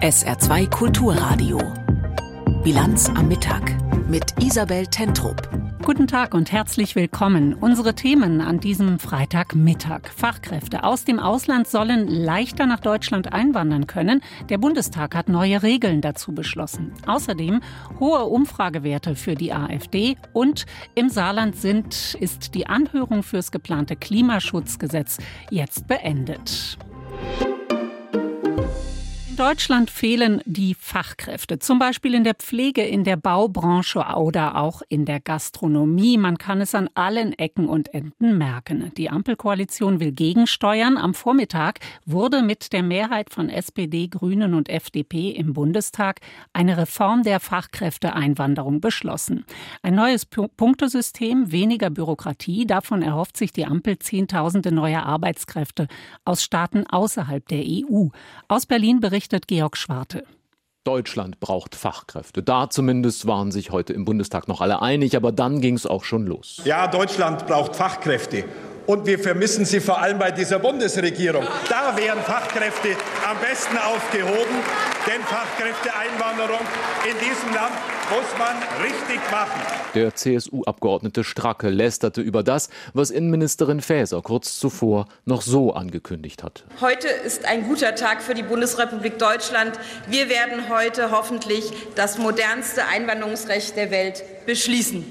SR2 Kulturradio. Bilanz am Mittag mit Isabel Tentrup. Guten Tag und herzlich willkommen. Unsere Themen an diesem Freitagmittag. Fachkräfte aus dem Ausland sollen leichter nach Deutschland einwandern können. Der Bundestag hat neue Regeln dazu beschlossen. Außerdem hohe Umfragewerte für die AfD und im Saarland sind, ist die Anhörung fürs geplante Klimaschutzgesetz jetzt beendet. Deutschland fehlen die Fachkräfte, zum Beispiel in der Pflege, in der Baubranche oder auch in der Gastronomie. Man kann es an allen Ecken und Enden merken. Die Ampelkoalition will gegensteuern. Am Vormittag wurde mit der Mehrheit von SPD, Grünen und FDP im Bundestag eine Reform der Fachkräfteeinwanderung beschlossen. Ein neues Punktesystem, weniger Bürokratie, davon erhofft sich die Ampel Zehntausende neue Arbeitskräfte aus Staaten außerhalb der EU. Aus Berlin berichtet berichtet Georg Schwarte. Deutschland braucht Fachkräfte. Da zumindest waren sich heute im Bundestag noch alle einig, aber dann ging es auch schon los. Ja, Deutschland braucht Fachkräfte und wir vermissen sie vor allem bei dieser Bundesregierung. Da wären Fachkräfte am besten aufgehoben, denn Fachkräfteeinwanderung in diesem Land muss man richtig machen. Der CSU-Abgeordnete Stracke lästerte über das, was Innenministerin Faeser kurz zuvor noch so angekündigt hat. Heute ist ein guter Tag für die Bundesrepublik Deutschland. Wir werden heute hoffentlich das modernste Einwanderungsrecht der Welt beschließen.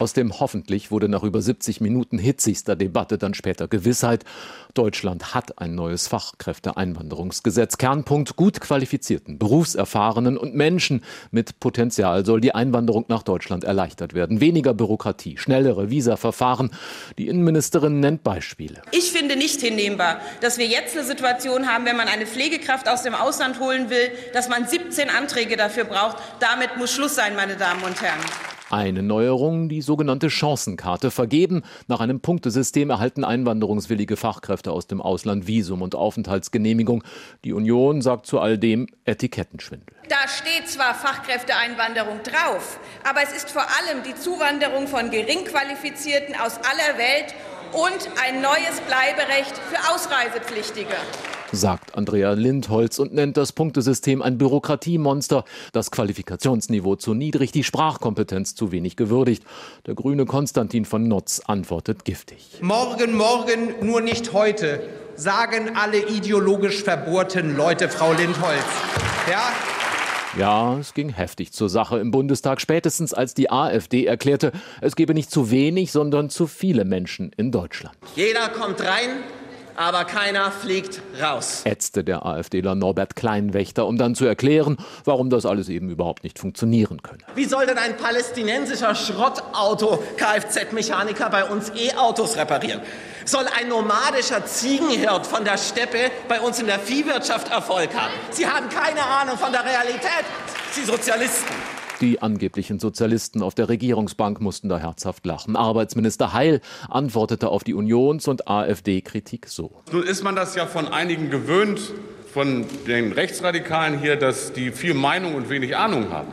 Aus dem hoffentlich wurde nach über 70 Minuten hitzigster Debatte dann später Gewissheit. Deutschland hat ein neues Fachkräfteeinwanderungsgesetz. Kernpunkt gut qualifizierten, berufserfahrenen und Menschen mit Potenzial soll die Einwanderung nach Deutschland erleichtert werden. Weniger Bürokratie, schnellere Visaverfahren. Die Innenministerin nennt Beispiele. Ich finde nicht hinnehmbar, dass wir jetzt eine Situation haben, wenn man eine Pflegekraft aus dem Ausland holen will, dass man 17 Anträge dafür braucht. Damit muss Schluss sein, meine Damen und Herren. Eine Neuerung, die sogenannte Chancenkarte. Vergeben nach einem Punktesystem erhalten einwanderungswillige Fachkräfte aus dem Ausland Visum und Aufenthaltsgenehmigung. Die Union sagt zu all dem Etikettenschwindel. Da steht zwar Fachkräfteeinwanderung drauf, aber es ist vor allem die Zuwanderung von Geringqualifizierten aus aller Welt und ein neues Bleiberecht für Ausreisepflichtige sagt Andrea Lindholz und nennt das Punktesystem ein Bürokratiemonster, das Qualifikationsniveau zu niedrig, die Sprachkompetenz zu wenig gewürdigt. Der grüne Konstantin von Notz antwortet giftig. Morgen, morgen, nur nicht heute, sagen alle ideologisch verbohrten Leute, Frau Lindholz. Ja, ja, es ging heftig zur Sache im Bundestag, spätestens als die AfD erklärte, es gebe nicht zu wenig, sondern zu viele Menschen in Deutschland. Jeder kommt rein, aber keiner fliegt raus. Ätzte der AfDler Norbert Kleinwächter, um dann zu erklären, warum das alles eben überhaupt nicht funktionieren könne. Wie soll denn ein palästinensischer Schrottauto-Kfz-Mechaniker bei uns E-Autos reparieren? Soll ein nomadischer Ziegenhirt von der Steppe bei uns in der Viehwirtschaft Erfolg haben? Sie haben keine Ahnung von der Realität, Sie Sozialisten. Die angeblichen Sozialisten auf der Regierungsbank mussten da herzhaft lachen. Arbeitsminister Heil antwortete auf die Unions- und AfD-Kritik so. Nun ist man das ja von einigen gewöhnt, von den Rechtsradikalen hier, dass die viel Meinung und wenig Ahnung haben.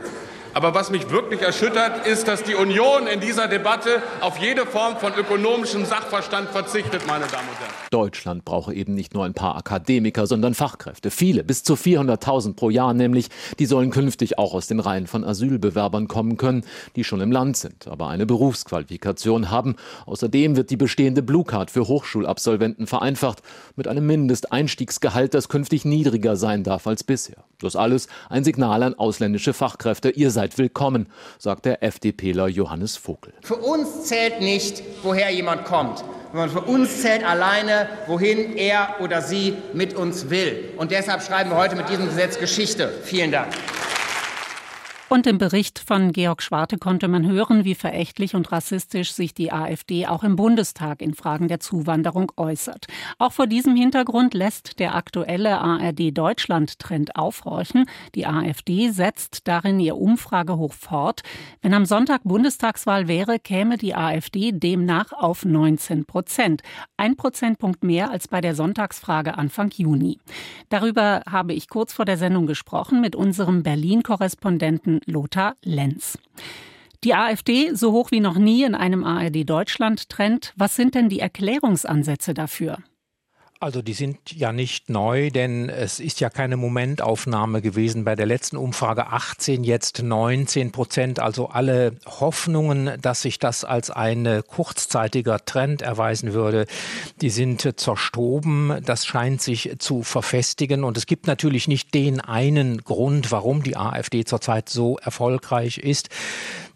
Aber was mich wirklich erschüttert, ist, dass die Union in dieser Debatte auf jede Form von ökonomischem Sachverstand verzichtet, meine Damen und Herren. Deutschland brauche eben nicht nur ein paar Akademiker, sondern Fachkräfte. Viele, bis zu 400.000 pro Jahr nämlich. Die sollen künftig auch aus den Reihen von Asylbewerbern kommen können, die schon im Land sind, aber eine Berufsqualifikation haben. Außerdem wird die bestehende Blue Card für Hochschulabsolventen vereinfacht mit einem Mindesteinstiegsgehalt, das künftig niedriger sein darf als bisher. Das alles ein Signal an ausländische Fachkräfte. Ihr seid seid willkommen, sagt der FDPler Johannes Vogel. Für uns zählt nicht, woher jemand kommt, sondern für uns zählt alleine, wohin er oder sie mit uns will. Und deshalb schreiben wir heute mit diesem Gesetz Geschichte. Vielen Dank. Und im Bericht von Georg Schwarte konnte man hören, wie verächtlich und rassistisch sich die AfD auch im Bundestag in Fragen der Zuwanderung äußert. Auch vor diesem Hintergrund lässt der aktuelle ARD-Deutschland-Trend aufhorchen. Die AfD setzt darin ihr Umfragehoch fort. Wenn am Sonntag Bundestagswahl wäre, käme die AfD demnach auf 19 Prozent. Ein Prozentpunkt mehr als bei der Sonntagsfrage Anfang Juni. Darüber habe ich kurz vor der Sendung gesprochen mit unserem Berlin-Korrespondenten Lothar Lenz. Die AfD so hoch wie noch nie in einem ARD Deutschland Trend. Was sind denn die Erklärungsansätze dafür? Also die sind ja nicht neu, denn es ist ja keine Momentaufnahme gewesen. Bei der letzten Umfrage 18, jetzt 19 Prozent. Also alle Hoffnungen, dass sich das als ein kurzzeitiger Trend erweisen würde, die sind zerstoben. Das scheint sich zu verfestigen. Und es gibt natürlich nicht den einen Grund, warum die AfD zurzeit so erfolgreich ist.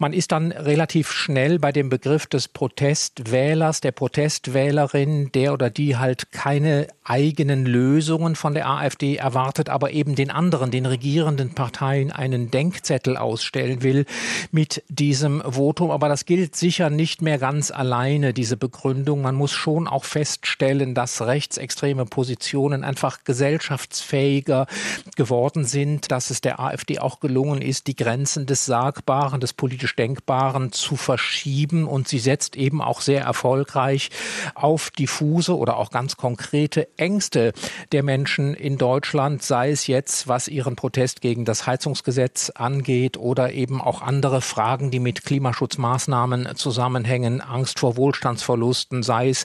Man ist dann relativ schnell bei dem Begriff des Protestwählers, der Protestwählerin, der oder die halt keine eigenen Lösungen von der AfD erwartet, aber eben den anderen, den regierenden Parteien einen Denkzettel ausstellen will mit diesem Votum. Aber das gilt sicher nicht mehr ganz alleine, diese Begründung. Man muss schon auch feststellen, dass rechtsextreme Positionen einfach gesellschaftsfähiger geworden sind, dass es der AfD auch gelungen ist, die Grenzen des Sagbaren, des politisch politisch Denkbaren zu verschieben. Und sie setzt eben auch sehr erfolgreich auf diffuse oder auch ganz konkrete Ängste der Menschen in Deutschland, sei es jetzt, was ihren Protest gegen das Heizungsgesetz angeht oder eben auch andere Fragen, die mit Klimaschutzmaßnahmen zusammenhängen, Angst vor Wohlstandsverlusten, sei es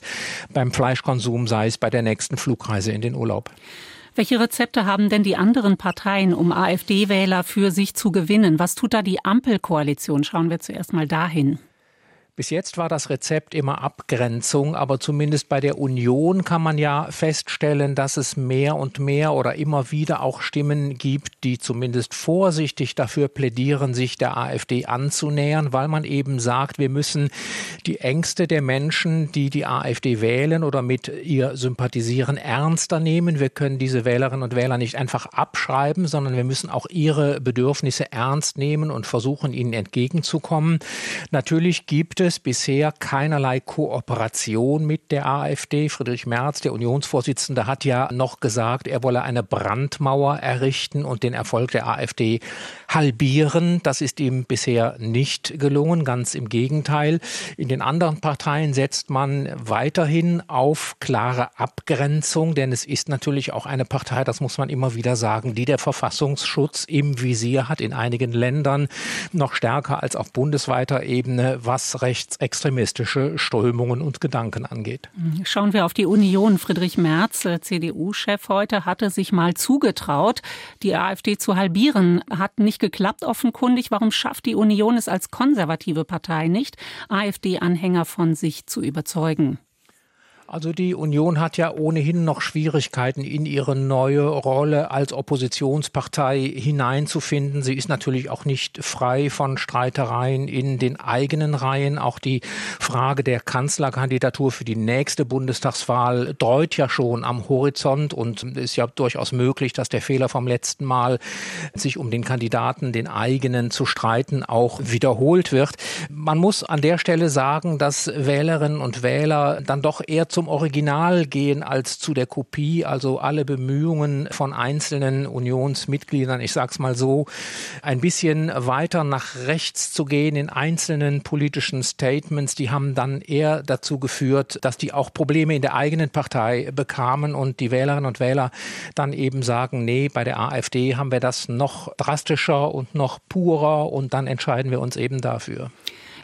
beim Fleischkonsum, sei es bei der nächsten Flugreise in den Urlaub. Welche Rezepte haben denn die anderen Parteien, um AfD-Wähler für sich zu gewinnen? Was tut da die Ampelkoalition? Schauen wir zuerst mal dahin. Bis jetzt war das Rezept immer Abgrenzung, aber zumindest bei der Union kann man ja feststellen, dass es mehr und mehr oder immer wieder auch Stimmen gibt, die zumindest vorsichtig dafür plädieren, sich der AfD anzunähern, weil man eben sagt, wir müssen die Ängste der Menschen, die die AfD wählen oder mit ihr sympathisieren, ernster nehmen. Wir können diese Wählerinnen und Wähler nicht einfach abschreiben, sondern wir müssen auch ihre Bedürfnisse ernst nehmen und versuchen, ihnen entgegenzukommen. Natürlich gibt es es bisher keinerlei Kooperation mit der AfD. Friedrich Merz, der Unionsvorsitzende, hat ja noch gesagt, er wolle eine Brandmauer errichten und den Erfolg der AfD halbieren. Das ist ihm bisher nicht gelungen, ganz im Gegenteil. In den anderen Parteien setzt man weiterhin auf klare Abgrenzung, denn es ist natürlich auch eine Partei, das muss man immer wieder sagen, die der Verfassungsschutz im Visier hat, in einigen Ländern noch stärker als auf bundesweiter Ebene, was Recht rechtsextremistische Strömungen und Gedanken angeht. Schauen wir auf die Union. Friedrich Merz, äh, CDU-Chef heute, hatte sich mal zugetraut, die AfD zu halbieren. Hat nicht geklappt offenkundig. Warum schafft die Union es als konservative Partei nicht, AfD-Anhänger von sich zu überzeugen? Also die Union hat ja ohnehin noch Schwierigkeiten, in ihre neue Rolle als Oppositionspartei hineinzufinden. Sie ist natürlich auch nicht frei von Streitereien in den eigenen Reihen. Auch die Frage der Kanzlerkandidatur für die nächste Bundestagswahl dreut ja schon am Horizont und ist ja durchaus möglich, dass der Fehler vom letzten Mal, sich um den Kandidaten, den eigenen zu streiten, auch wiederholt wird. Man muss an der Stelle sagen, dass Wählerinnen und Wähler dann doch eher zum Original gehen als zu der Kopie. Also alle Bemühungen von einzelnen Unionsmitgliedern, ich sage es mal so, ein bisschen weiter nach rechts zu gehen in einzelnen politischen Statements, die haben dann eher dazu geführt, dass die auch Probleme in der eigenen Partei bekamen und die Wählerinnen und Wähler dann eben sagen, nee, bei der AfD haben wir das noch drastischer und noch purer und dann entscheiden wir uns eben dafür.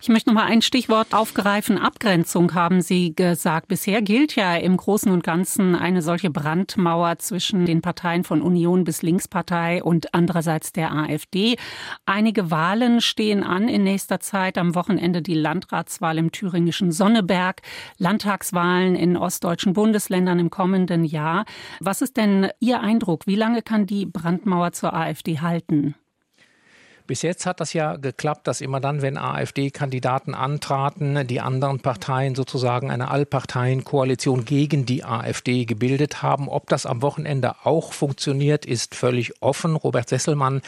Ich möchte noch mal ein Stichwort aufgreifen. Abgrenzung haben Sie gesagt. Bisher gilt ja im Großen und Ganzen eine solche Brandmauer zwischen den Parteien von Union bis Linkspartei und andererseits der AfD. Einige Wahlen stehen an in nächster Zeit. Am Wochenende die Landratswahl im thüringischen Sonneberg, Landtagswahlen in ostdeutschen Bundesländern im kommenden Jahr. Was ist denn Ihr Eindruck? Wie lange kann die Brandmauer zur AfD halten? Bis jetzt hat das ja geklappt, dass immer dann, wenn AfD-Kandidaten antraten, die anderen Parteien sozusagen eine Allparteienkoalition gegen die AfD gebildet haben. Ob das am Wochenende auch funktioniert, ist völlig offen. Robert Sesselmann,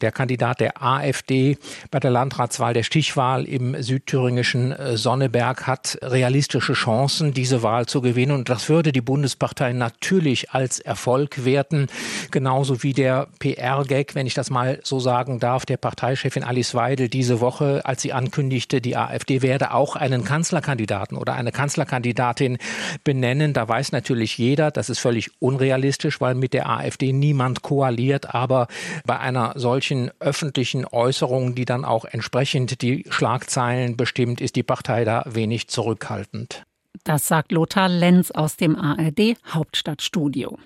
der Kandidat der AfD bei der Landratswahl der Stichwahl im südthüringischen äh, Sonneberg, hat realistische Chancen, diese Wahl zu gewinnen. Und das würde die Bundespartei natürlich als Erfolg werten. Genauso wie der PR-Gag, wenn ich das mal so sagen darf, der der Parteichefin Alice Weidel diese Woche, als sie ankündigte, die AfD werde auch einen Kanzlerkandidaten oder eine Kanzlerkandidatin benennen. Da weiß natürlich jeder, das ist völlig unrealistisch, weil mit der AfD niemand koaliert. Aber bei einer solchen öffentlichen Äußerung, die dann auch entsprechend die Schlagzeilen bestimmt, ist die Partei da wenig zurückhaltend. Das sagt Lothar Lenz aus dem ARD Hauptstadtstudio.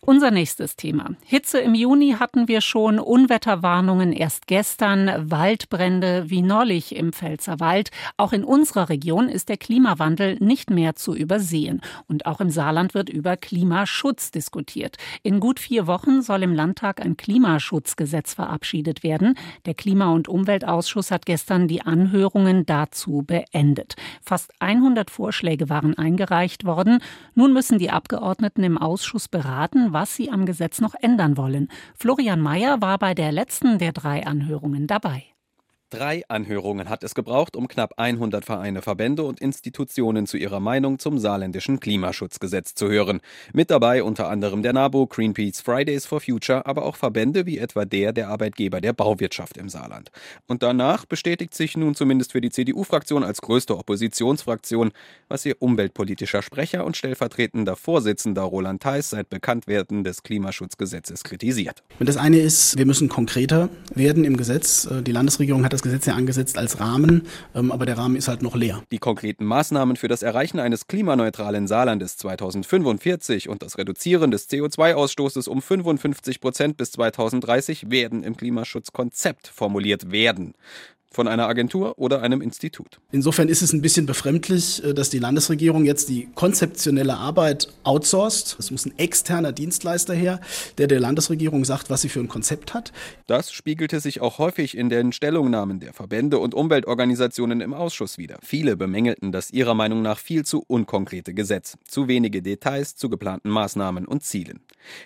Unser nächstes Thema. Hitze im Juni hatten wir schon, Unwetterwarnungen erst gestern, Waldbrände wie neulich im Pfälzerwald. Auch in unserer Region ist der Klimawandel nicht mehr zu übersehen. Und auch im Saarland wird über Klimaschutz diskutiert. In gut vier Wochen soll im Landtag ein Klimaschutzgesetz verabschiedet werden. Der Klima- und Umweltausschuss hat gestern die Anhörungen dazu beendet. Fast 100 Vorschläge waren eingereicht worden. Nun müssen die Abgeordneten im Ausschuss beraten verraten, was sie am Gesetz noch ändern wollen. Florian Mayer war bei der letzten der drei Anhörungen dabei. Drei Anhörungen hat es gebraucht, um knapp 100 Vereine, Verbände und Institutionen zu ihrer Meinung zum saarländischen Klimaschutzgesetz zu hören. Mit dabei unter anderem der NABU, Greenpeace, Fridays for Future, aber auch Verbände wie etwa der der Arbeitgeber der Bauwirtschaft im Saarland. Und danach bestätigt sich nun zumindest für die CDU-Fraktion als größte Oppositionsfraktion, was ihr umweltpolitischer Sprecher und stellvertretender Vorsitzender Roland Theis seit Bekanntwerden des Klimaschutzgesetzes kritisiert. das eine ist, wir müssen konkreter werden im Gesetz. Die Landesregierung hat das das Gesetz ja angesetzt als Rahmen, ähm, aber der Rahmen ist halt noch leer. Die konkreten Maßnahmen für das Erreichen eines klimaneutralen Saarlandes 2045 und das Reduzieren des CO2-Ausstoßes um 55 Prozent bis 2030 werden im Klimaschutzkonzept formuliert werden von einer Agentur oder einem Institut. Insofern ist es ein bisschen befremdlich, äh, dass die Landesregierung jetzt die konzeptionelle Arbeit outsourced. Es muss ein externer Dienstleister her, der der Landesregierung sagt, was sie für ein Konzept hat. Das spiegelte sich auch häufig in den Stellungnahmen der Verbände und Umweltorganisationen im Ausschuss wider. Viele bemängelten das ihrer Meinung nach viel zu unkonkrete Gesetz, zu wenige Details zu geplanten Maßnahmen und Zielen.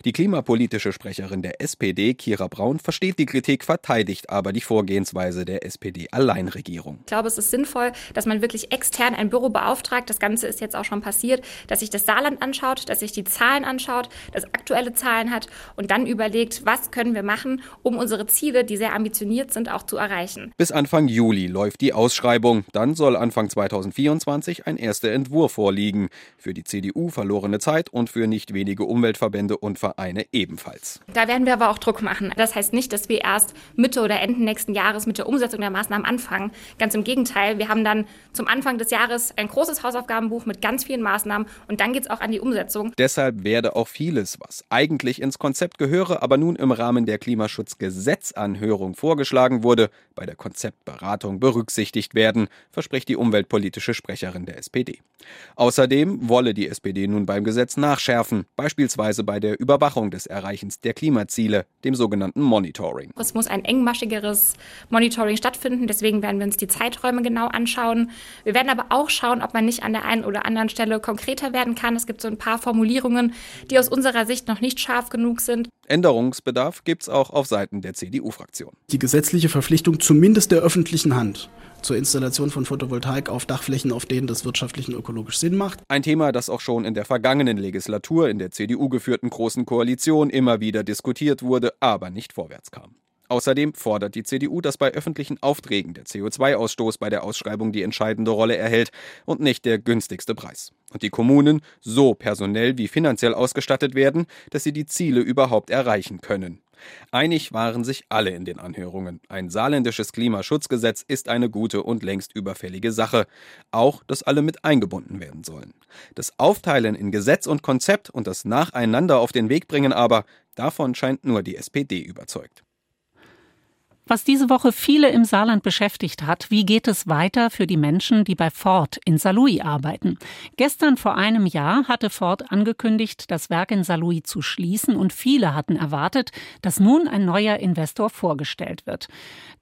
Die klimapolitische Sprecherin der SPD, Kira Braun, versteht die Kritik, verteidigt aber die Vorgehensweise der SPD SPD-Alleinregierung. Ich glaube, es ist sinnvoll, dass man wirklich extern ein Büro beauftragt. Das Ganze ist jetzt auch schon passiert, dass sich das Saarland anschaut, dass sich die Zahlen anschaut, dass aktuelle Zahlen hat und dann überlegt, was können wir machen, um unsere Ziele, die sehr ambitioniert sind, auch zu erreichen. Bis Anfang Juli läuft die Ausschreibung. Dann soll Anfang 2024 ein erster Entwurf vorliegen. Für die CDU verlorene Zeit und für nicht wenige Umweltverbände und Vereine ebenfalls. Da werden wir aber auch Druck machen. Das heißt nicht, dass wir erst Mitte oder Ende nächsten Jahres mit der Umsetzung der Maßnahmen Maßnahmen anfangen. Ganz im Gegenteil, wir haben dann zum Anfang des Jahres ein großes Hausaufgabenbuch mit ganz vielen Maßnahmen und dann geht es auch an die Umsetzung. Deshalb werde auch vieles, was eigentlich ins Konzept gehöre, aber nun im Rahmen der Klimaschutzgesetzanhörung vorgeschlagen wurde, bei der Konzeptberatung berücksichtigt werden, verspricht die umweltpolitische Sprecherin der SPD. Außerdem wolle die SPD nun beim Gesetz nachschärfen, beispielsweise bei der Überwachung des Erreichens der Klimaziele, dem sogenannten Monitoring. Es muss ein engmaschigeres Monitoring stattfinden, deswegen werden wir uns die Zeiträume genau anschauen. Wir werden aber auch schauen, ob man nicht an der einen oder anderen Stelle konkreter werden kann. Es gibt so ein paar Formulierungen, die aus unserer Sicht noch nicht scharf genug sind. Änderungsbedarf gibt es auch auf Seiten der CDU-Fraktion. Die gesetzliche Verpflichtung zumindest der öffentlichen Hand zur Installation von Photovoltaik auf Dachflächen, auf denen das wirtschaftlich und ökologisch Sinn macht. Ein Thema, das auch schon in der vergangenen Legislatur in der CDU geführten Großen Koalition immer wieder diskutiert wurde, aber nicht vorwärts kam. Außerdem fordert die CDU, dass bei öffentlichen Aufträgen der CO2-Ausstoß bei der Ausschreibung die entscheidende Rolle erhält und nicht der günstigste Preis. Und die Kommunen so personell wie finanziell ausgestattet werden, dass sie die Ziele überhaupt erreichen können. Einig waren sich alle in den Anhörungen. Ein saarländisches Klimaschutzgesetz ist eine gute und längst überfällige Sache. Auch, dass alle mit eingebunden werden sollen. Das Aufteilen in Gesetz und Konzept und das Nacheinander auf den Weg bringen aber, davon scheint nur die SPD überzeugt. Was diese Woche viele im Saarland beschäftigt hat, wie geht es weiter für die Menschen, die bei Ford in Saarlouis arbeiten? Gestern vor einem Jahr hatte Ford angekündigt, das Werk in Saarlouis zu schließen und viele hatten erwartet, dass nun ein neuer Investor vorgestellt wird.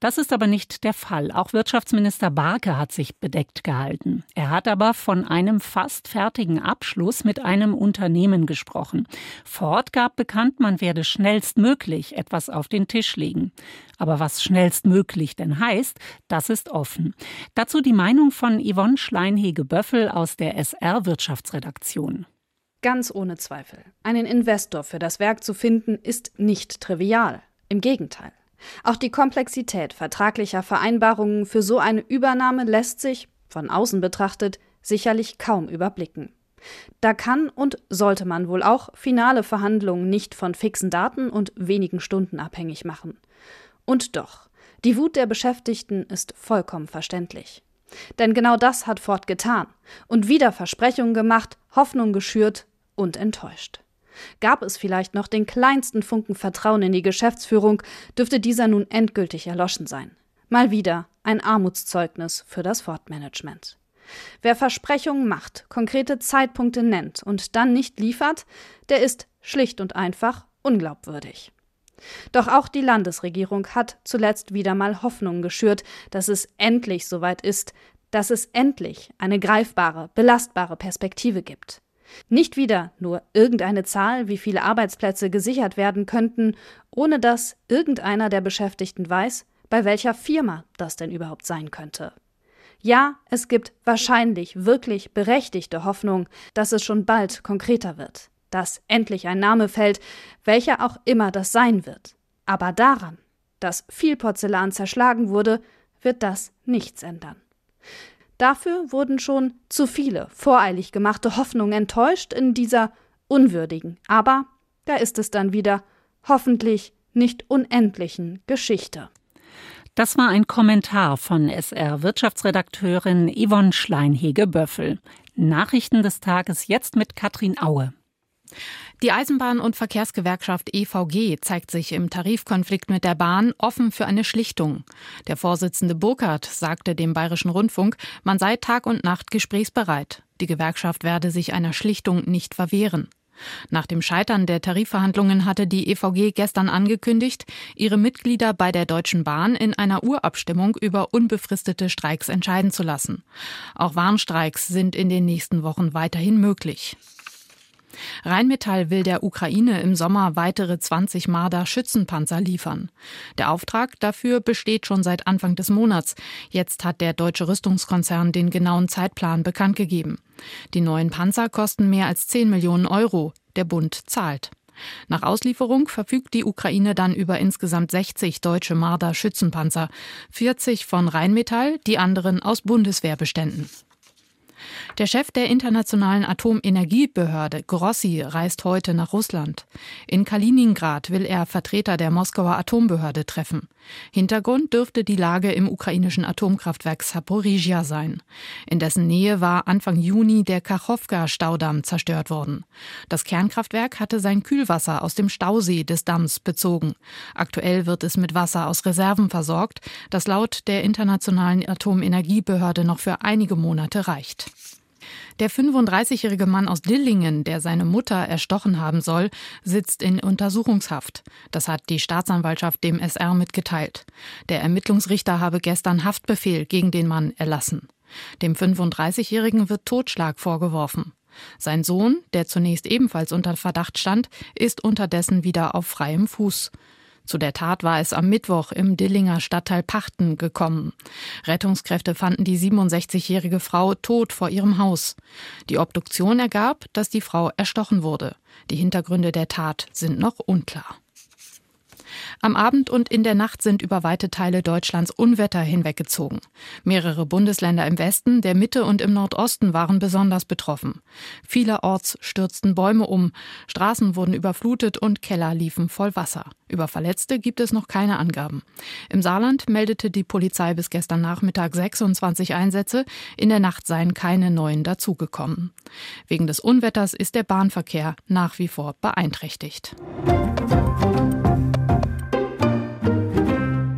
Das ist aber nicht der Fall. Auch Wirtschaftsminister Barke hat sich bedeckt gehalten. Er hat aber von einem fast fertigen Abschluss mit einem Unternehmen gesprochen. Ford gab bekannt, man werde schnellstmöglich etwas auf den Tisch legen. Aber was schnellstmöglich denn heißt, das ist offen. Dazu die Meinung von Yvonne Schleinhege-Böffel aus der SR Wirtschaftsredaktion. Ganz ohne Zweifel. Einen Investor für das Werk zu finden, ist nicht trivial. Im Gegenteil. Auch die Komplexität vertraglicher Vereinbarungen für so eine Übernahme lässt sich, von außen betrachtet, sicherlich kaum überblicken. Da kann und sollte man wohl auch finale Verhandlungen nicht von fixen Daten und wenigen Stunden abhängig machen. Und doch, die Wut der Beschäftigten ist vollkommen verständlich. Denn genau das hat Ford getan und wieder Versprechungen gemacht, Hoffnung geschürt und enttäuscht. Gab es vielleicht noch den kleinsten Funken Vertrauen in die Geschäftsführung, dürfte dieser nun endgültig erloschen sein. Mal wieder ein Armutszeugnis für das Ford-Management. Wer Versprechungen macht, konkrete Zeitpunkte nennt und dann nicht liefert, der ist schlicht und einfach unglaubwürdig. Doch auch die Landesregierung hat zuletzt wieder mal Hoffnung geschürt, dass es endlich soweit ist, dass es endlich eine greifbare, belastbare Perspektive gibt. Nicht wieder nur irgendeine Zahl, wie viele Arbeitsplätze gesichert werden könnten, ohne dass irgendeiner der Beschäftigten weiß, bei welcher Firma das denn überhaupt sein könnte. Ja, es gibt wahrscheinlich wirklich berechtigte Hoffnung, dass es schon bald konkreter wird, dass endlich ein Name fällt, welcher auch immer das sein wird. Aber daran, dass viel Porzellan zerschlagen wurde, wird das nichts ändern. Dafür wurden schon zu viele voreilig gemachte Hoffnungen enttäuscht in dieser unwürdigen, aber, da ist es dann wieder, hoffentlich nicht unendlichen Geschichte. Das war ein Kommentar von SR-Wirtschaftsredakteurin Yvonne Schleinhege-Böffel. Nachrichten des Tages jetzt mit Katrin Aue. Die Eisenbahn- und Verkehrsgewerkschaft EVG zeigt sich im Tarifkonflikt mit der Bahn offen für eine Schlichtung. Der Vorsitzende Burkhardt sagte dem Bayerischen Rundfunk, man sei Tag und Nacht gesprächsbereit. Die Gewerkschaft werde sich einer Schlichtung nicht verwehren. Nach dem Scheitern der Tarifverhandlungen hatte die EVG gestern angekündigt, ihre Mitglieder bei der Deutschen Bahn in einer Urabstimmung über unbefristete Streiks entscheiden zu lassen. Auch Warnstreiks sind in den nächsten Wochen weiterhin möglich. Rheinmetall will der Ukraine im Sommer weitere 20 Marder Schützenpanzer liefern. Der Auftrag dafür besteht schon seit Anfang des Monats. Jetzt hat der deutsche Rüstungskonzern den genauen Zeitplan bekannt gegeben. Die neuen Panzer kosten mehr als 10 Millionen Euro. Der Bund zahlt. Nach Auslieferung verfügt die Ukraine dann über insgesamt 60 deutsche Marder Schützenpanzer, 40 von Rheinmetall, die anderen aus Bundeswehrbeständen. Der Chef der Internationalen Atomenergiebehörde, Grossi, reist heute nach Russland. In Kaliningrad will er Vertreter der Moskauer Atombehörde treffen. Hintergrund dürfte die Lage im ukrainischen Atomkraftwerk Saporizhia sein. In dessen Nähe war Anfang Juni der Kachowka-Staudamm zerstört worden. Das Kernkraftwerk hatte sein Kühlwasser aus dem Stausee des Damms bezogen. Aktuell wird es mit Wasser aus Reserven versorgt, das laut der Internationalen Atomenergiebehörde noch für einige Monate reicht. Der 35-jährige Mann aus Dillingen, der seine Mutter erstochen haben soll, sitzt in Untersuchungshaft. Das hat die Staatsanwaltschaft dem SR mitgeteilt. Der Ermittlungsrichter habe gestern Haftbefehl gegen den Mann erlassen. Dem 35-jährigen wird Totschlag vorgeworfen. Sein Sohn, der zunächst ebenfalls unter Verdacht stand, ist unterdessen wieder auf freiem Fuß. Zu der Tat war es am Mittwoch im Dillinger Stadtteil Pachten gekommen. Rettungskräfte fanden die 67-jährige Frau tot vor ihrem Haus. Die Obduktion ergab, dass die Frau erstochen wurde. Die Hintergründe der Tat sind noch unklar. Am Abend und in der Nacht sind über weite Teile Deutschlands Unwetter hinweggezogen. Mehrere Bundesländer im Westen, der Mitte und im Nordosten waren besonders betroffen. Vielerorts stürzten Bäume um, Straßen wurden überflutet und Keller liefen voll Wasser. Über Verletzte gibt es noch keine Angaben. Im Saarland meldete die Polizei bis gestern Nachmittag 26 Einsätze. In der Nacht seien keine neuen dazugekommen. Wegen des Unwetters ist der Bahnverkehr nach wie vor beeinträchtigt.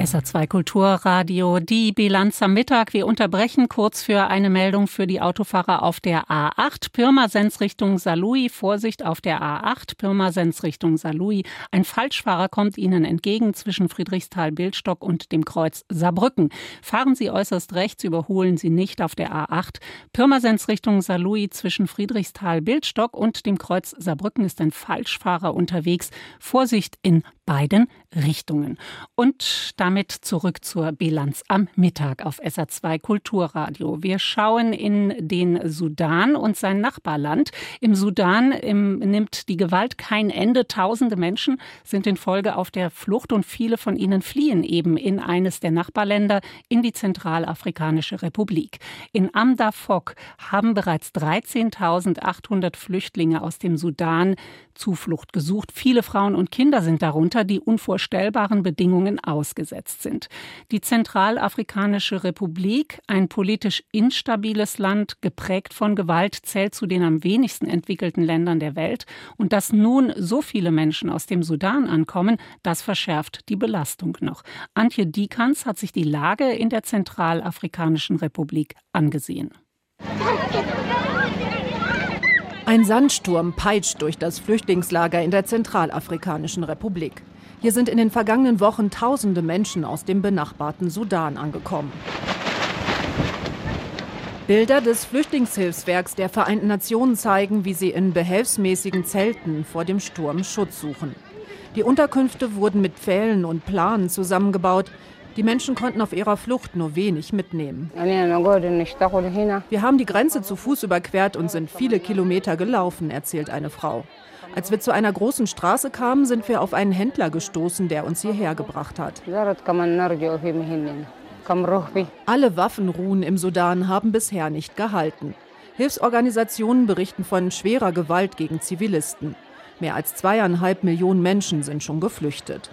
SR2 Kulturradio, die Bilanz am Mittag. Wir unterbrechen kurz für eine Meldung für die Autofahrer auf der A8. Pirmasens Richtung Salui. Vorsicht auf der A8. Pirmasens Richtung Salui. Ein Falschfahrer kommt Ihnen entgegen zwischen Friedrichsthal-Bildstock und dem Kreuz Saarbrücken. Fahren Sie äußerst rechts, überholen Sie nicht auf der A8. Pirmasens Richtung Salui zwischen Friedrichsthal-Bildstock und dem Kreuz Saarbrücken ist ein Falschfahrer unterwegs. Vorsicht in beiden Richtungen. Und damit zurück zur Bilanz am Mittag auf SA2 Kulturradio. Wir schauen in den Sudan und sein Nachbarland. Im Sudan im, nimmt die Gewalt kein Ende. Tausende Menschen sind in Folge auf der Flucht und viele von ihnen fliehen eben in eines der Nachbarländer, in die Zentralafrikanische Republik. In Amdafok haben bereits 13.800 Flüchtlinge aus dem Sudan Zuflucht gesucht. Viele Frauen und Kinder sind darunter, die unvorstellbaren Bedingungen ausgesetzt sind. Die Zentralafrikanische Republik, ein politisch instabiles Land, geprägt von Gewalt, zählt zu den am wenigsten entwickelten Ländern der Welt. Und dass nun so viele Menschen aus dem Sudan ankommen, das verschärft die Belastung noch. Antje Dikans hat sich die Lage in der Zentralafrikanischen Republik angesehen. Ein Sandsturm peitscht durch das Flüchtlingslager in der Zentralafrikanischen Republik. Hier sind in den vergangenen Wochen tausende Menschen aus dem benachbarten Sudan angekommen. Bilder des Flüchtlingshilfswerks der Vereinten Nationen zeigen, wie sie in behelfsmäßigen Zelten vor dem Sturm Schutz suchen. Die Unterkünfte wurden mit Pfählen und Planen zusammengebaut. Die Menschen konnten auf ihrer Flucht nur wenig mitnehmen. Wir haben die Grenze zu Fuß überquert und sind viele Kilometer gelaufen, erzählt eine Frau. Als wir zu einer großen Straße kamen, sind wir auf einen Händler gestoßen, der uns hierher gebracht hat. Alle Waffenruhen im Sudan haben bisher nicht gehalten. Hilfsorganisationen berichten von schwerer Gewalt gegen Zivilisten. Mehr als zweieinhalb Millionen Menschen sind schon geflüchtet.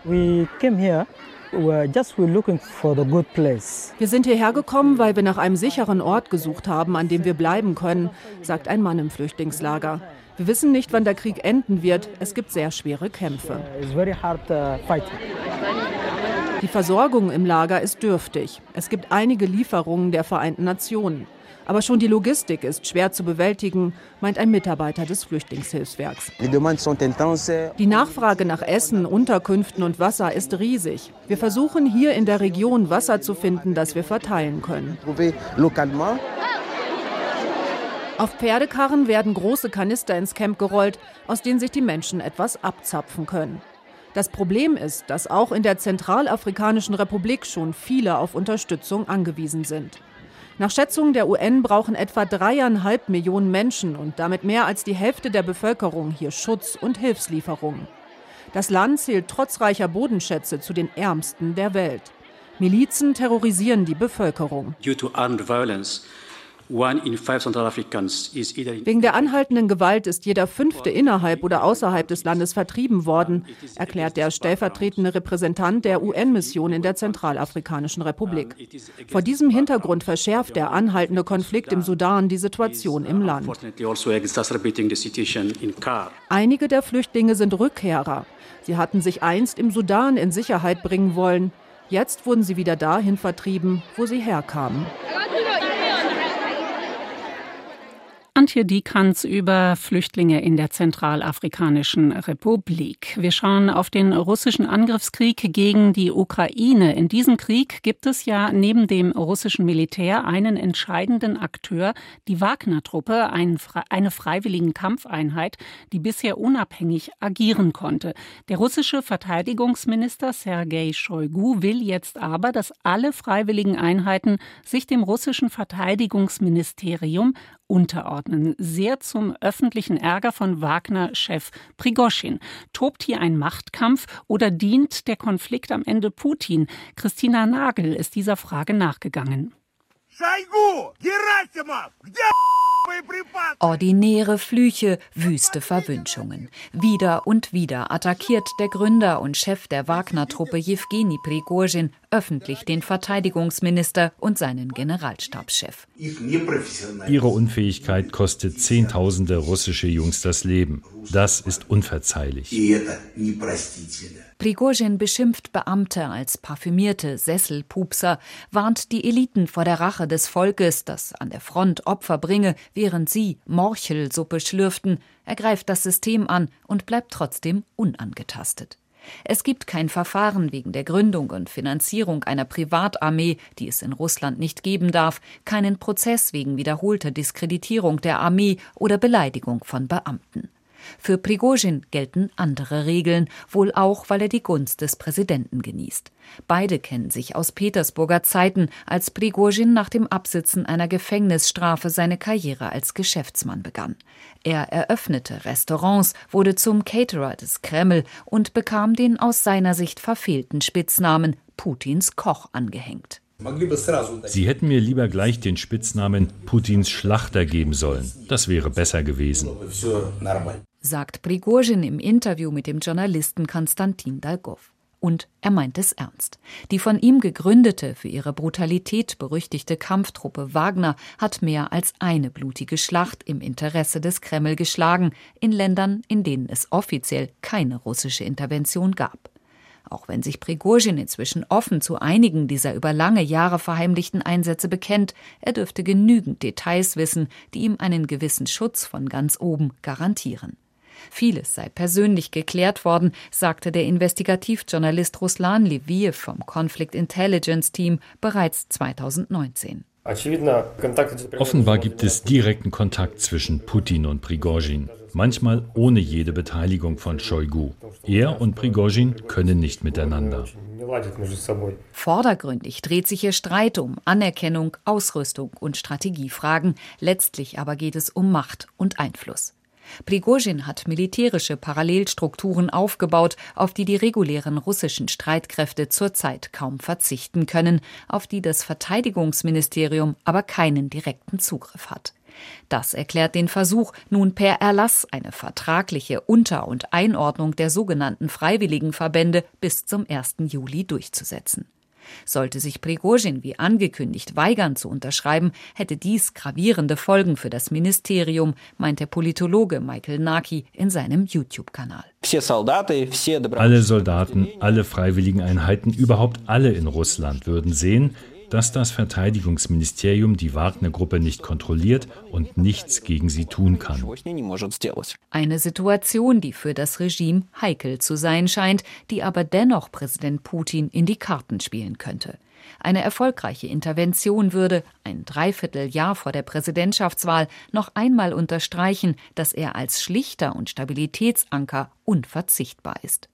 Wir sind hierher gekommen, weil wir nach einem sicheren Ort gesucht haben, an dem wir bleiben können, sagt ein Mann im Flüchtlingslager. Wir wissen nicht, wann der Krieg enden wird. Es gibt sehr schwere Kämpfe. Uh, Die Versorgung im Lager ist dürftig. Es gibt einige Lieferungen der Vereinten Nationen. Aber schon die Logistik ist schwer zu bewältigen, meint ein Mitarbeiter des Flüchtlingshilfswerks. Die Nachfrage nach Essen, Unterkünften und Wasser ist riesig. Wir versuchen hier in der Region Wasser zu finden, das wir verteilen können. Auf Pferdekarren werden große Kanister ins Camp gerollt, aus denen sich die Menschen etwas abzapfen können. Das Problem ist, dass auch in der Zentralafrikanischen Republik schon viele auf Unterstützung angewiesen sind. Nach Schätzungen der UN brauchen etwa dreieinhalb Millionen Menschen und damit mehr als die Hälfte der Bevölkerung hier Schutz und Hilfslieferungen. Das Land zählt trotz reicher Bodenschätze zu den ärmsten der Welt. Milizen terrorisieren die Bevölkerung. Due to armed violence, Wegen der anhaltenden Gewalt ist jeder Fünfte innerhalb oder außerhalb des Landes vertrieben worden, erklärt der stellvertretende Repräsentant der UN-Mission in der Zentralafrikanischen Republik. Vor diesem Hintergrund verschärft der anhaltende Konflikt im Sudan die Situation im Land. Also Einige der Flüchtlinge sind Rückkehrer. Sie hatten sich einst im Sudan in Sicherheit bringen wollen. Jetzt wurden sie wieder dahin vertrieben, wo sie herkamen. Antje Diekanz über Flüchtlinge in der Zentralafrikanischen Republik. Wir schauen auf den russischen Angriffskrieg gegen die Ukraine. In diesem Krieg gibt es ja neben dem russischen Militär einen entscheidenden Akteur, die Wagner-Truppe, eine freiwilligen Kampfeinheit, die bisher unabhängig agieren konnte. Der russische Verteidigungsminister Sergei Shoigu will jetzt aber, dass alle freiwilligen Einheiten sich dem russischen Verteidigungsministerium unterordnen. Sehr zum öffentlichen Ärger von Wagner-Chef Prigoschin. Tobt hier ein Machtkampf oder dient der Konflikt am Ende Putin? Christina Nagel ist dieser Frage nachgegangen. Шойгу! Герасимов! Где Ordinäre Flüche, wüste Verwünschungen. Wieder und wieder attackiert der Gründer und Chef der Wagner-Truppe Jewgeni Prigozhin öffentlich den Verteidigungsminister und seinen Generalstabschef. Ihre Unfähigkeit kostet Zehntausende russische Jungs das Leben. Das ist unverzeihlich. Prigozhin beschimpft Beamte als parfümierte Sesselpupser, warnt die Eliten vor der Rache des Volkes, das an der Front Opfer bringe, während sie Morchelsuppe schlürften, ergreift das System an und bleibt trotzdem unangetastet. Es gibt kein Verfahren wegen der Gründung und Finanzierung einer Privatarmee, die es in Russland nicht geben darf, keinen Prozess wegen wiederholter Diskreditierung der Armee oder Beleidigung von Beamten. Für Prigozhin gelten andere Regeln, wohl auch, weil er die Gunst des Präsidenten genießt. Beide kennen sich aus Petersburger Zeiten, als Prigozhin nach dem Absitzen einer Gefängnisstrafe seine Karriere als Geschäftsmann begann. Er eröffnete Restaurants, wurde zum Caterer des Kreml und bekam den aus seiner Sicht verfehlten Spitznamen Putins Koch angehängt. Sie hätten mir lieber gleich den Spitznamen Putins Schlachter geben sollen. Das wäre besser gewesen. Sagt Prigozhin im Interview mit dem Journalisten Konstantin Dalgov. Und er meint es ernst. Die von ihm gegründete, für ihre Brutalität berüchtigte Kampftruppe Wagner hat mehr als eine blutige Schlacht im Interesse des Kreml geschlagen, in Ländern, in denen es offiziell keine russische Intervention gab. Auch wenn sich Prigozhin inzwischen offen zu einigen dieser über lange Jahre verheimlichten Einsätze bekennt, er dürfte genügend Details wissen, die ihm einen gewissen Schutz von ganz oben garantieren. Vieles sei persönlich geklärt worden, sagte der Investigativjournalist Ruslan Leviev vom Conflict Intelligence Team bereits 2019. Offenbar gibt es direkten Kontakt zwischen Putin und Prigozhin, manchmal ohne jede Beteiligung von Shoigu. Er und Prigozhin können nicht miteinander. Vordergründig dreht sich ihr Streit um Anerkennung, Ausrüstung und Strategiefragen, letztlich aber geht es um Macht und Einfluss. Prigozhin hat militärische Parallelstrukturen aufgebaut, auf die die regulären russischen Streitkräfte zurzeit kaum verzichten können, auf die das Verteidigungsministerium aber keinen direkten Zugriff hat. Das erklärt den Versuch, nun per Erlass eine vertragliche Unter- und Einordnung der sogenannten Freiwilligenverbände bis zum 1. Juli durchzusetzen. Sollte sich Prigozhin wie angekündigt weigern zu unterschreiben, hätte dies gravierende Folgen für das Ministerium, meint der Politologe Michael Naki in seinem YouTube-Kanal. Alle Soldaten, alle freiwilligen Einheiten, überhaupt alle in Russland würden sehen, dass das Verteidigungsministerium die Wagner-Gruppe nicht kontrolliert und nichts gegen sie tun kann. Eine Situation, die für das Regime heikel zu sein scheint, die aber dennoch Präsident Putin in die Karten spielen könnte. Eine erfolgreiche Intervention würde, ein Dreivierteljahr vor der Präsidentschaftswahl, noch einmal unterstreichen, dass er als Schlichter und Stabilitätsanker unverzichtbar ist.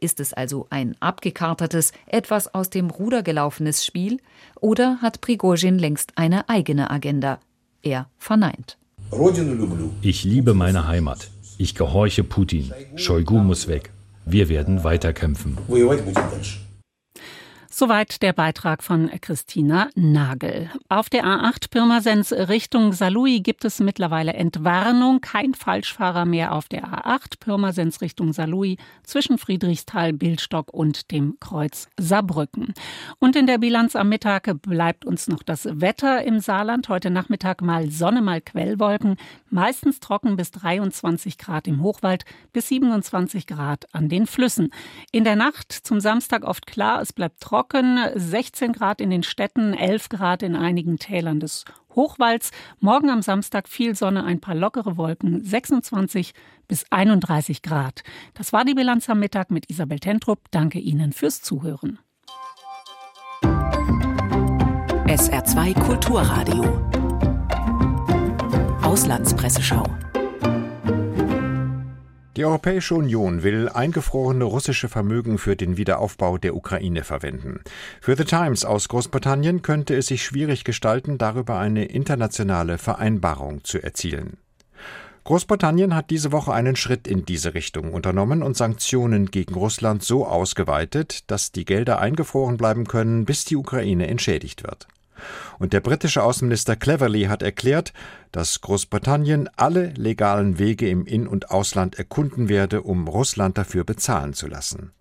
Ist es also ein abgekartetes, etwas aus dem Ruder gelaufenes Spiel oder hat Prigozhin längst eine eigene Agenda? Er verneint. Ich liebe meine Heimat. Ich gehorche Putin. Shoigu muss weg. Wir werden weiterkämpfen. Soweit der Beitrag von Christina Nagel. Auf der A8 Pirmasens Richtung Saarlouis gibt es mittlerweile Entwarnung. Kein Falschfahrer mehr auf der A8 Pirmasens Richtung Saarlouis zwischen Friedrichsthal, Bildstock und dem Kreuz Saarbrücken. Und in der Bilanz am Mittag bleibt uns noch das Wetter im Saarland. Heute Nachmittag mal Sonne, mal Quellwolken. Meistens trocken bis 23 Grad im Hochwald, bis 27 Grad an den Flüssen. In der Nacht zum Samstag oft klar, es bleibt trocken trocken, 16 Grad in den Städten, 11 Grad in einigen Tälern des Hochwalds. Morgen am Samstag viel Sonne, ein paar lockere Wolken, 26 bis 31 Grad. Das war die Bilanz am Mittag mit Isabel Tentrup. Danke Ihnen fürs Zuhören. SR2 Kulturradio. Auslandspresseschau. Die Europäische Union will eingefrorene russische Vermögen für den Wiederaufbau der Ukraine verwenden. Für The Times aus Großbritannien könnte es sich schwierig gestalten, darüber eine internationale Vereinbarung zu erzielen. Großbritannien hat diese Woche einen Schritt in diese Richtung unternommen und Sanktionen gegen Russland so ausgeweitet, dass die Gelder eingefroren bleiben können, bis die Ukraine entschädigt wird. Und der britische Außenminister Cleverly hat erklärt, dass Großbritannien alle legalen Wege im In- und Ausland erkunden werde, um Russland dafür bezahlen zu lassen.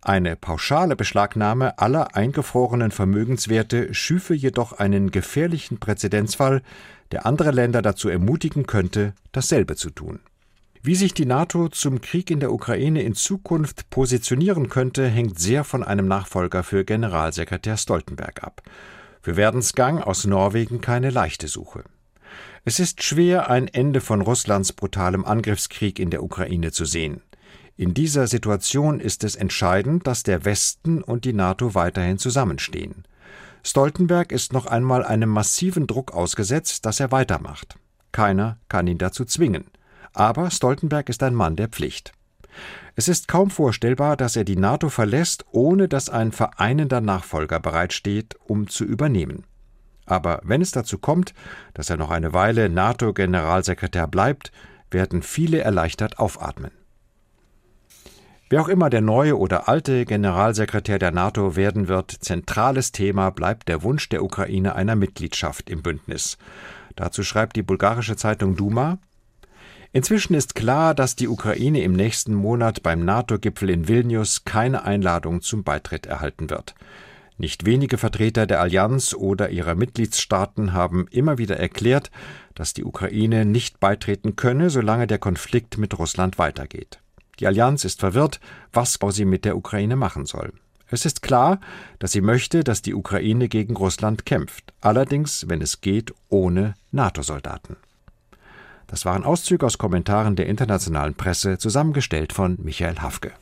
Eine pauschale Beschlagnahme aller eingefrorenen Vermögenswerte schüfe jedoch einen gefährlichen Präzedenzfall, der andere Länder dazu ermutigen könnte, dasselbe zu tun. Wie sich die NATO zum Krieg in der Ukraine in Zukunft positionieren könnte, hängt sehr von einem Nachfolger für Generalsekretär Stoltenberg ab. Für Werdensgang aus Norwegen keine leichte Suche. Es ist schwer, ein Ende von Russlands brutalem Angriffskrieg in der Ukraine zu sehen. In dieser Situation ist es entscheidend, dass der Westen und die NATO weiterhin zusammenstehen. Stoltenberg ist noch einmal einem massiven Druck ausgesetzt, dass er weitermacht. Keiner kann ihn dazu zwingen. Aber Stoltenberg ist ein Mann der Pflicht. Es ist kaum vorstellbar, dass er die NATO verlässt, ohne dass ein vereinender Nachfolger bereitsteht, um zu übernehmen. Aber wenn es dazu kommt, dass er noch eine Weile NATO-Generalsekretär bleibt, werden viele erleichtert aufatmen. Wer auch immer der neue oder alte Generalsekretär der NATO werden wird, zentrales Thema bleibt der Wunsch der Ukraine einer Mitgliedschaft im Bündnis. Dazu schreibt die bulgarische Zeitung Duma Inzwischen ist klar, dass die Ukraine im nächsten Monat beim NATO-Gipfel in Vilnius keine Einladung zum Beitritt erhalten wird. Nicht wenige Vertreter der Allianz oder ihrer Mitgliedstaaten haben immer wieder erklärt, dass die Ukraine nicht beitreten könne, solange der Konflikt mit Russland weitergeht. Die Allianz ist verwirrt, was sie mit der Ukraine machen soll. Es ist klar, dass sie möchte, dass die Ukraine gegen Russland kämpft, allerdings, wenn es geht, ohne NATO-Soldaten. Das waren Auszüge aus Kommentaren der internationalen Presse, zusammengestellt von Michael Hafke.